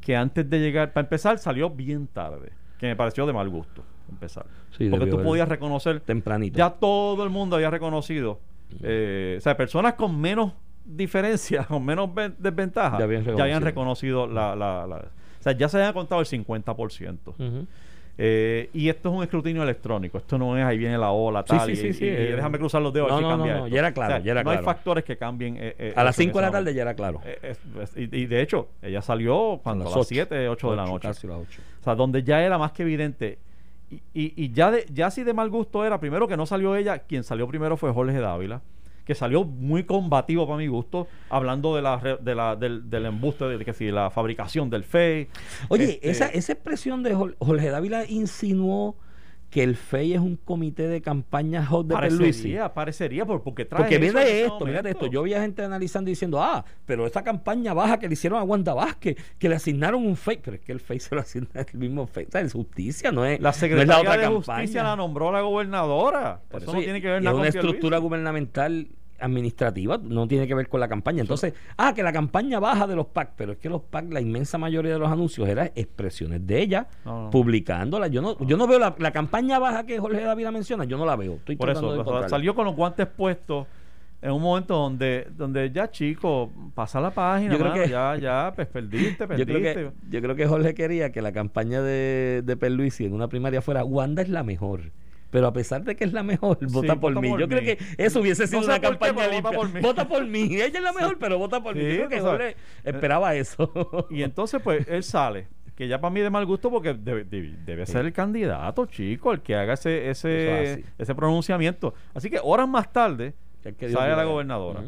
que antes de llegar, para empezar, salió bien tarde, que me pareció de mal gusto empezar. Sí, porque tú haber- podías reconocer Tempranito. ya todo el mundo había reconocido. eh, o sea, personas con menos diferencia, con menos ven- desventaja, Ya habían ya habían reconocido. la, la- la- O sea, ya se había contado el 50%. Ujú. Eh, y esto es un escrutinio electrónico. Esto no es ahí viene la ola, tal. sí, y, sí, sí, y- y eh, déjame cruzar los dedos. no, si no, no, no, ya era claro, O sea, ya era no claro. hay factores que cambien. eh, eh, A las eso en 5 de la tarde ya era claro. Eh, es- es- y, y de hecho, ella salió cuando a las ocho. 7, 8 de la noche. Casi las 8. O sea, donde ya era más que evidente. Y, ya, de, ya así de mal gusto era, primero que no salió ella, quien salió primero fue Jorge Dávila, que salió muy combativo para mi gusto, hablando de la, de la del, del embuste, de que si la fabricación del FEI. Oye, Este, esa, esa expresión de Jorge Dávila insinuó que el FEI es un comité de campaña hot de parecería, parecería, por- porque trae Porque viene ese esto, momento. esto. Yo vi a gente analizando y diciendo, ah, pero esa campaña baja que le hicieron a Wanda Vázquez, que le asignaron un fake, pero es que el fake se lo asigna el mismo fake. O sea, es justicia, no es La no es Secretaría la otra de campaña. Justicia la nombró la gobernadora. Por eso, eso no tiene que ver nada es con una estructura gubernamental administrativa, no tiene que ver con la campaña. Entonces, ah, que la campaña baja de los PAC, pero es que los PAC, la inmensa mayoría de los anuncios eran expresiones de ella, No, no. publicándolas. Yo no, yo no veo la, la campaña baja que Jorge Dávila menciona, yo no la veo. Estoy Por eso, de salió con los guantes puestos en un momento donde, donde ya chico, pasa la página, Yo creo mano, que- ya, ya, pues perdiste, Yo perdiste. creo, que, yo creo que Jorge quería que la campaña de, de Perluisi en una primaria fuera Wanda es la mejor. Pero a pesar de que es la mejor, vota por mí. por yo mí. creo que eso hubiese sido No sé una por qué, campaña pero vota limpia. por mí. Vota por mí. Ella es la mejor, pero vota por mí. Sí, Yo creo que. Jorge esperaba eso. Y entonces, pues, él sale. Que ya para mí de mal gusto porque debe, debe- debe ser el candidato, chico, el que haga ese, es ese, ese pronunciamiento. Así que horas más tarde sale la gobernadora.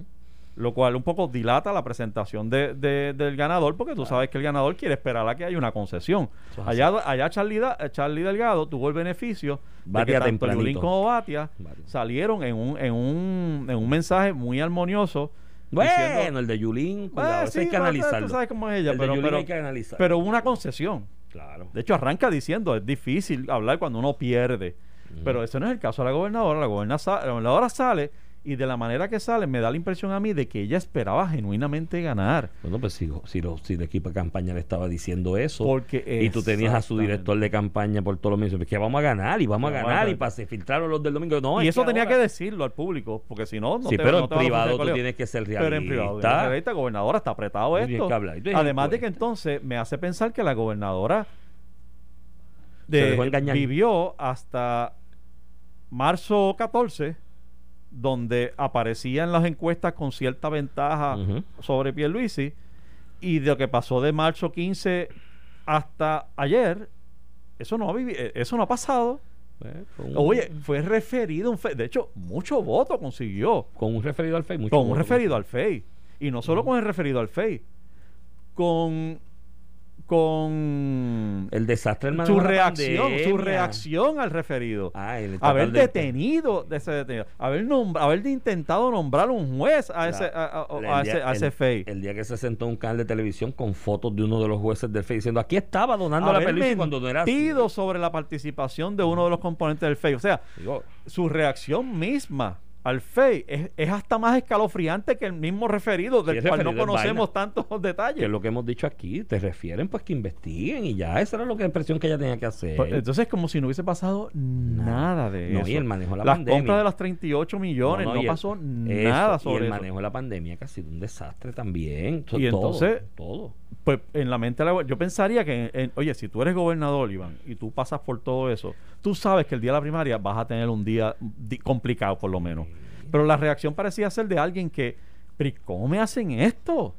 Lo cual un poco dilata la presentación de, de- del ganador, porque tú sabes que el ganador quiere esperar a que haya una concesión. Allá, allá Charlie, Da- Charlie Delgado tuvo el beneficio de Batia que tanto. Yulín como Batia Batia. salieron en un, en, un, en un mensaje muy armonioso. Bueno, diciendo- el de Yulín, cuidado, Ah, ese sí, hay que analizarlo. Tú sabes cómo es ella, El de pero, pero, hay que analizarlo. pero hubo una concesión. Claro. De hecho, arranca diciendo, es difícil hablar cuando uno pierde. Pero ese no es el caso de la gobernadora. La gobernadora, la gobernadora sale y de la manera que sale me da la impresión a mí de que ella esperaba genuinamente ganar. Bueno, pues si, si, lo- si el equipo de campaña le estaba diciendo eso Porque y tú tenías a su director de campaña por todos los medios, pues que vamos a ganar y vamos a ganar y para se filtraron los del domingo. No, y es eso tenía ahora- que decirlo al público, porque si no, no Sí, te- pero no en te privado tú tienes que ser Pero en privado, realista. realista, gobernadora, está apretado esto. que hablar, Además de que encuesta. entonces me hace pensar que la gobernadora de- Se dejó engañar. vivió hasta marzo 14, donde aparecían las encuestas con cierta ventaja Ujú. sobre Pierluisi, y de lo que pasó de marzo 15 hasta ayer, eso no ha, eh, eso no ha pasado. Eh, un- Oye, fue referido, un fe- de hecho, mucho voto consiguió con un referido al FEI. con un referido al FEI. Y no solo con el referido al FEI, con, con El desastre del manejo su la reacción, su reacción al referido. Ah, haber detenido de ese detenido, haber, nombr- haber intentado nombrar un juez a ese, a, a- El a día- ese, a ese el- FEI. El día que se sentó en un canal de televisión con fotos de uno de los jueces del FEI diciendo aquí estaba donando la haber Pierluisi cuando no era así. sobre la participación de uno de los componentes del FEI. O sea, Digo, su reacción misma al FEI es, es hasta más escalofriante que el mismo referido, del Sí, cual no referido conocemos tantos detalles. que es lo que hemos dicho aquí, te refieren pues que investiguen y ya, esa era lo que la impresión que ella tenía que hacer. Pues, Entonces, como si no hubiese pasado nada de No, eso. y el manejo de la Las pandemia. compras de las 38 millones, no, pasó eso, nada sobre y el eso. manejo de la pandemia que ha sido un desastre también. To- Y todo, entonces- todo. Pues en la mente, de la- yo pensaría que, en- oye, si tú eres gobernador, Iván, y tú pasas por todo eso, tú sabes que el día de la primaria vas a tener un día complicado, por lo menos. Pero la reacción parecía ser de alguien que, pero ¿y ¿cómo me hacen esto?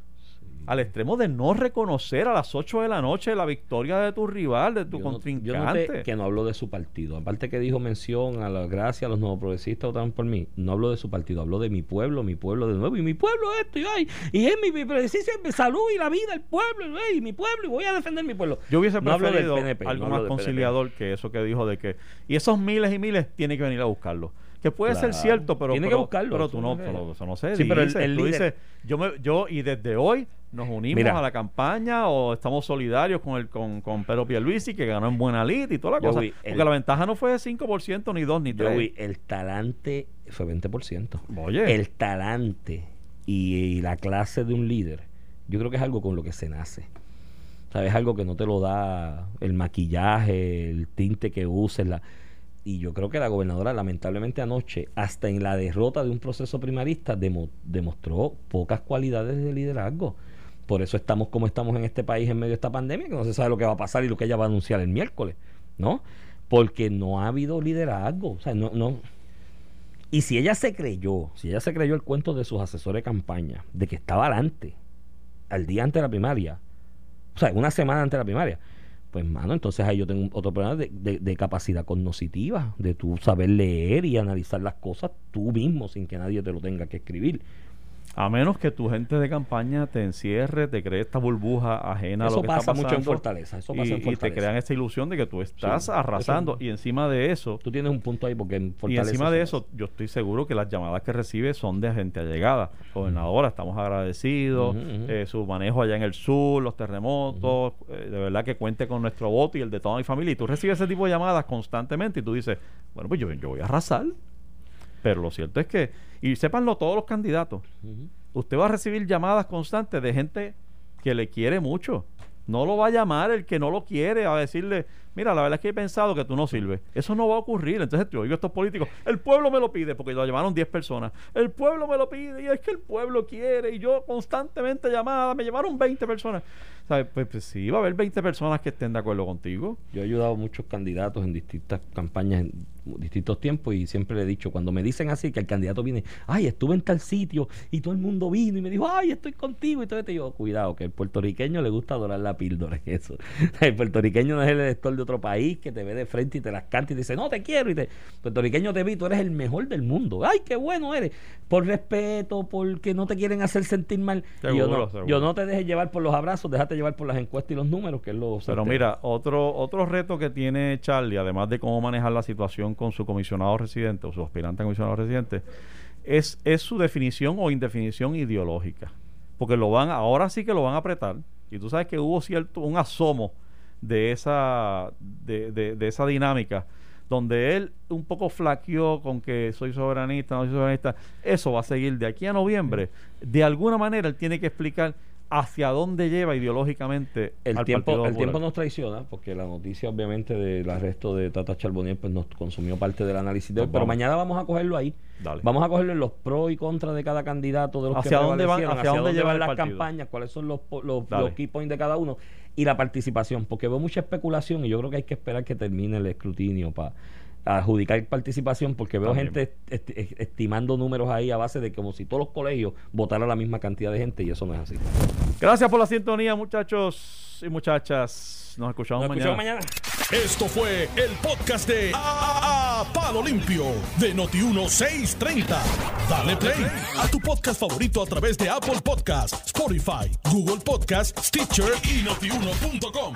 Al extremo de no reconocer a las 8 de la noche la victoria de tu rival, de tu Yo no- contrincante. que no habló de su partido. Aparte que dijo mención a la gracia a los nuevos progresistas votaron por mí. No habló de su partido, habló de mi pueblo, mi pueblo de nuevo. Y mi pueblo esto, y, ay, y es mi, mi mi salud y la vida, el pueblo, y mi pueblo, y voy a defender mi pueblo. Yo hubiese No preferido PNP, algo no más PNP. conciliador que eso que dijo de que y esos miles y miles tienen que venir a buscarlo. Que puede ser cierto, pero, Tiene que pero, buscarlo, pero tú no pero eso no sé. Sí, pero el- el tú líder- dices, yo, me, yo y desde hoy nos unimos Mira. a la campaña o estamos solidarios con el con, con Pedro Pierluisi que ganó en buena lid y toda la Yo cosa. vi Porque el- la ventaja no fue de 5%, ni 2, ni 3. Yo vi el talante, fue 20%. Oye. El talante y, y la clase de un líder, yo creo que es algo con lo que se nace. ¿Sabes? Es algo que no te lo da el maquillaje, el tinte que uses. La... Y yo creo que la gobernadora, lamentablemente anoche, hasta en la derrota de un proceso primarista, demo- demostró pocas cualidades de liderazgo. Por eso estamos como estamos en este país en medio de esta pandemia, que no se sabe lo que va a pasar y lo que ella va a anunciar el miércoles, ¿no? Porque no ha habido liderazgo. O sea, no, no, y si ella se creyó, si ella se creyó el cuento de sus asesores de campaña, de que estaba adelante, al día antes de la primaria, o sea, una semana antes de la primaria, pues, mano, entonces ahí yo tengo otro problema de, de- de capacidad cognoscitiva, de tú saber leer y analizar las cosas tú mismo sin que nadie te lo tenga que escribir. A menos que tu gente de campaña te encierre, te cree esta burbuja ajena a lo que pasa está mucho en pasando Fortaleza, eso pasa y, en y te Fortaleza. crean esta ilusión de que tú estás Sí, arrasando. eso- y encima de eso Tú tienes un punto ahí porque en y Fortaleza encima de eso yo estoy seguro que las llamadas que recibe son de gente allegada. Gobernadora estamos agradecidos eh, su manejo allá en el sur los terremotos eh, de verdad que cuente con nuestro voto y el de toda mi familia. Y tú recibes ese tipo de llamadas constantemente y tú dices bueno pues yo, yo voy a arrasar pero lo cierto es que y sépanlo todos los candidatos usted va a recibir llamadas constantes de gente que le quiere mucho. No lo va a llamar el que no lo quiere a decirle, mira, la verdad es que he pensado que tú no sirves. Eso no va a ocurrir. Entonces yo oigo a estos políticos, el pueblo me lo pide, porque lo llamaron 10 personas. El pueblo me lo pide y es que el pueblo quiere y yo constantemente llamada, me llamaron 20 personas. ¿Sabes? Pues, pues sí, va a haber 20 personas que estén de acuerdo contigo. Yo he ayudado a muchos candidatos en distintas campañas en distintos tiempos y siempre le he dicho, cuando me dicen así, que el candidato viene, ay, estuve en tal sitio y todo el mundo vino y me dijo, ay, estoy contigo y todo esto, y cuidado, que el puertorriqueño le gusta adorar la píldora, eso. El puertorriqueño no es el elector de otro país que te ve de frente y te las canta y te dice, no, te quiero y te... puertorriqueño te vi, tú eres el mejor del mundo, ay, qué bueno eres, por respeto, porque no te quieren hacer sentir mal. Yo, no, seguro. yo no te dejes llevar por los abrazos, déjate llevar por las encuestas y los números, que es lo... Pero mira, otro, otro reto que tiene Charlie, además de cómo manejar la situación con su comisionado residente o su aspirante a comisionado residente, es, es su definición o indefinición ideológica. Porque lo van, ahora sí que lo van a apretar. Y tú sabes que hubo cierto, un asomo de esa, de, de- de esa dinámica, donde él un poco flaqueó con que soy soberanista, no soy soberanista. Eso va a seguir de aquí a noviembre. De alguna manera él tiene que explicar hacia dónde lleva ideológicamente El al tiempo, Partido el tiempo nos traiciona, porque la noticia obviamente del arresto de Tata Charbonnier pues nos consumió parte del análisis de hoy, pero mañana vamos a cogerlo ahí. Dale. Vamos a cogerlo en los pros y contras de cada candidato, de los ¿Hacia que dónde van- prevalecieron, hacia dónde lleva van el las partido? campañas, cuáles son los, los key points de cada uno y la participación, porque veo mucha especulación y yo creo que hay que esperar que termine el escrutinio para adjudicar participación, porque veo También. gente est- est- estimando números ahí a base de como si todos los colegios votaran la misma cantidad de gente y eso no es así. Gracias por la sintonía, muchachos y muchachas. Nos escuchamos, Nos mañana. escuchamos mañana. Esto fue el podcast de A, A Palo Limpio de Noti1630. Dale play a tu podcast favorito a través de Apple Podcasts, Spotify, Google Podcasts, Stitcher y notiuno.com.